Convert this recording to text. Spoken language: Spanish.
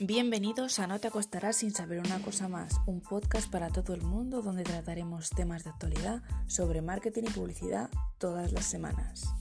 Bienvenidos a No te acostarás sin saber una cosa más, un podcast para todo el mundo donde trataremos temas de actualidad sobre marketing y publicidad todas las semanas.